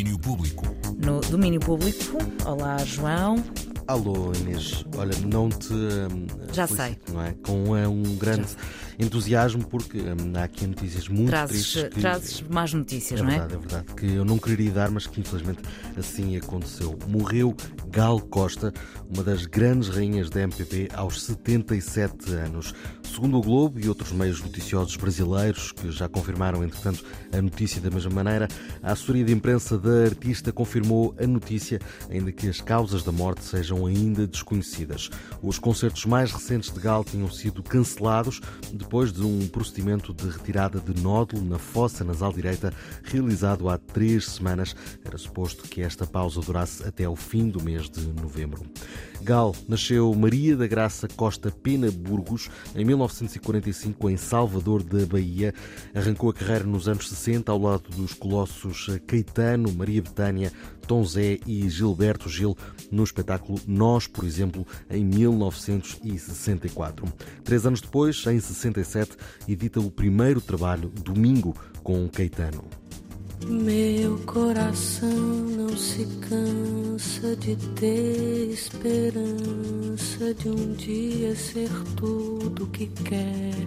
domínio público. No domínio público, olá João. Alô Inês, olha, não te. hum, Já felicito, sei. Não é? Com eh, um grande entusiasmo, porque hum, há aqui notícias muito Trazes, tristes. Que, trazes más notícias, é não é? verdade, é verdade. Que eu não quereria dar, mas que infelizmente assim aconteceu. Morreu Gal Costa, uma das grandes rainhas da MPP, aos 77 anos. Segundo o Globo e outros meios noticiosos brasileiros, que já confirmaram, entretanto, a notícia da mesma maneira, a assessoria de imprensa da artista confirmou a notícia, ainda que as causas da morte sejam ainda desconhecidas. Os concertos mais recentes de Gal tinham sido cancelados depois de um procedimento de retirada de nódulo na fossa nasal direita realizado há três semanas. Era suposto que esta pausa durasse até ao fim do mês de novembro. Gal nasceu Maria da Graça Costa Pena Burgos em 1945 em Salvador da Bahia. Arrancou a carreira nos anos 60 ao lado dos colossos Caetano, Maria Betânia, Tom Zé e Gilberto Gil no espetáculo Nós, por exemplo, em 1964. Três anos depois, em 67, edita o primeiro trabalho, Domingo, com Caetano. Coração não se cansa de ter esperança de um dia ser tudo que quer.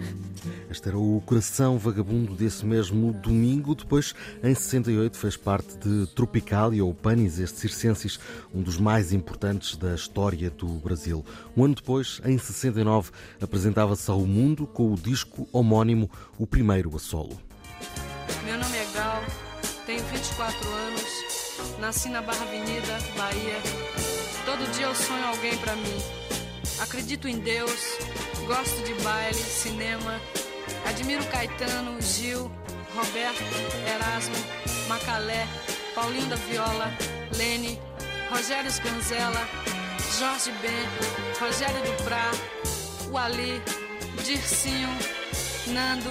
Este era o coração vagabundo desse mesmo domingo. Depois, em 68, fez parte de Tropicalia ou Panis, este circensis, um dos mais importantes da história do Brasil. Um ano depois, em 69, apresentava-se ao mundo com o disco homónimo, o primeiro a solo. Tenho 24 anos, nasci na Barra Avenida, Bahia. Todo dia eu sonho alguém pra mim. Acredito em Deus, gosto de baile, cinema. Admiro Caetano, Gil, Roberto, Erasmo, Macalé, Paulinho da Viola, Lene, Rogério Sganzella, Jorge Ben, Rogério Duprá, o Ali, Dircinho, Nando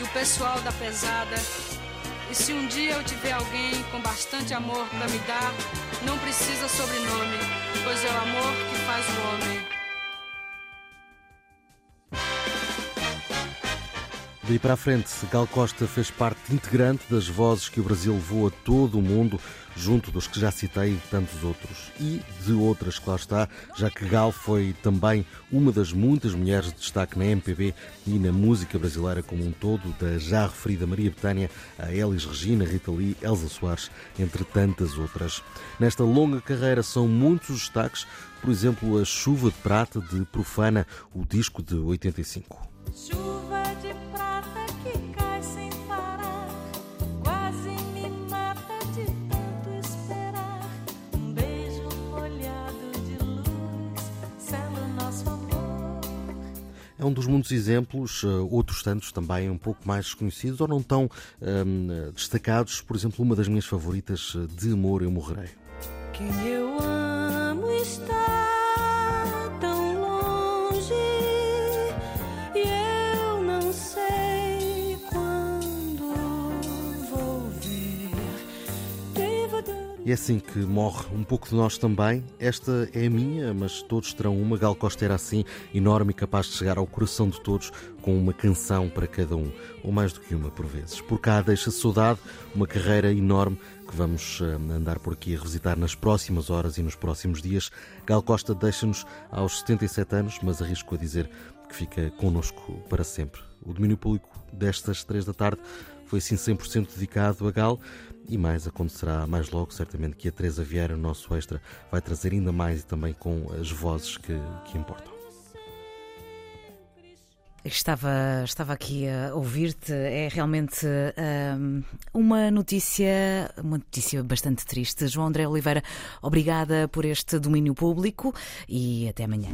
e o pessoal da pesada. E se um dia eu tiver alguém com bastante amor pra me dar, não precisa sobrenome, pois é o amor que Daí para a frente, Gal Costa fez parte integrante das vozes que o Brasil levou a todo o mundo, junto dos que já citei e de tantos outros. E de outras, lá está, já que Gal foi também uma das muitas mulheres de destaque na MPB e na música brasileira como um todo, da já referida Maria Betânia a Elis Regina, Rita Lee, Elza Soares, entre tantas outras. Nesta longa carreira são muitos os destaques, por exemplo, a Chuva de Prata de Profana, o disco de 85. Chuva um dos muitos exemplos, eh, outros tantos também um pouco mais desconhecidos ou não tão hum, destacados. Por exemplo, uma das minhas favoritas, eh, De Amor Eu Morrerei. Quem eu amo está é assim que morre um pouco de nós também. Esta é a minha, mas todos terão uma. Gal Costa era assim, enorme e capaz de chegar ao coração de todos com uma canção para cada um, ou mais do que uma por vezes. Por cá deixa saudade, uma carreira enorme que vamos eh, andar por aqui a revisitar nas próximas horas e nos próximos dias. Gal Costa deixa-nos aos 77 anos, mas arrisco a dizer que fica connosco para sempre. O domínio público destas três da tarde foi assim 100% dedicado a Gal e mais acontecerá mais logo, certamente que a Teresa Vieira, o nosso extra, vai trazer ainda mais e também com as vozes que, que importam. Estava, estava aqui a ouvir-te. É realmente hum, uma notícia, uma notícia bastante triste. João André Oliveira, obrigada por este domínio público e até amanhã.